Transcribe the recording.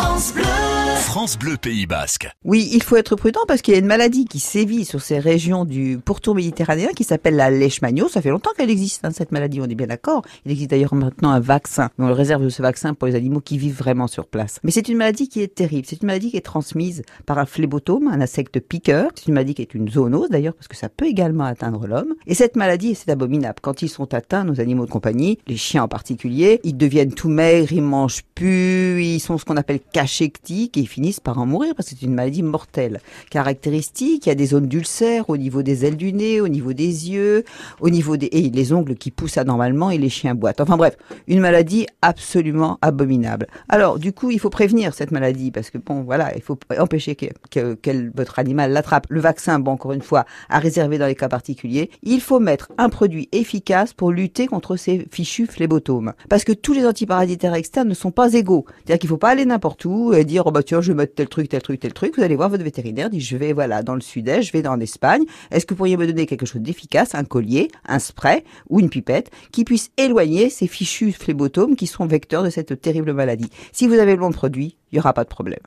France Bleu. France Bleu Pays Basque. Oui, il faut être prudent parce qu'il y a une maladie qui sévit sur ces régions du pourtour méditerranéen qui s'appelle la leishmaniose. Ça fait longtemps qu'elle existe, hein, cette maladie, on est bien d'accord. Il existe d'ailleurs maintenant un vaccin. On le réserve ce vaccin pour les animaux qui vivent vraiment sur place. Mais c'est une maladie qui est terrible. C'est une maladie qui est transmise par un phlébotome, un insecte piqueur. C'est une maladie qui est une zoonose d'ailleurs parce que ça peut également atteindre l'homme. Et cette maladie, c'est abominable. Quand ils sont atteints, nos animaux de compagnie, les chiens en particulier, ils deviennent tout maigres, ils mangent plus, ils sont ce qu'on appelle cachectiques finissent par en mourir parce que c'est une maladie mortelle. Caractéristique, il y a des zones d'ulcères au niveau des ailes du nez, au niveau des yeux, au niveau des et les ongles qui poussent anormalement et les chiens boitent. Enfin bref, une maladie absolument abominable. Alors du coup, il faut prévenir cette maladie parce que bon voilà, il faut empêcher que, que, votre animal l'attrape. Le vaccin, bon encore une fois, à réserver dans les cas particuliers. Il faut mettre un produit efficace pour lutter contre ces fichus phlébotomes. Parce que tous les antiparasitaires externes ne sont pas égaux. C'est-à-dire qu'il faut pas aller n'importe où et dire oh bah tiens je mettre tel truc, tel truc, tel truc. Vous allez voir votre vétérinaire dit je vais voilà dans le sud-est, je vais en Espagne. Est-ce que vous pourriez me donner quelque chose d'efficace, un collier, un spray ou une pipette qui puisse éloigner ces fichus phlébotomes qui sont vecteurs de cette terrible maladie? Si vous avez le bon produit, il n'y aura pas de problème.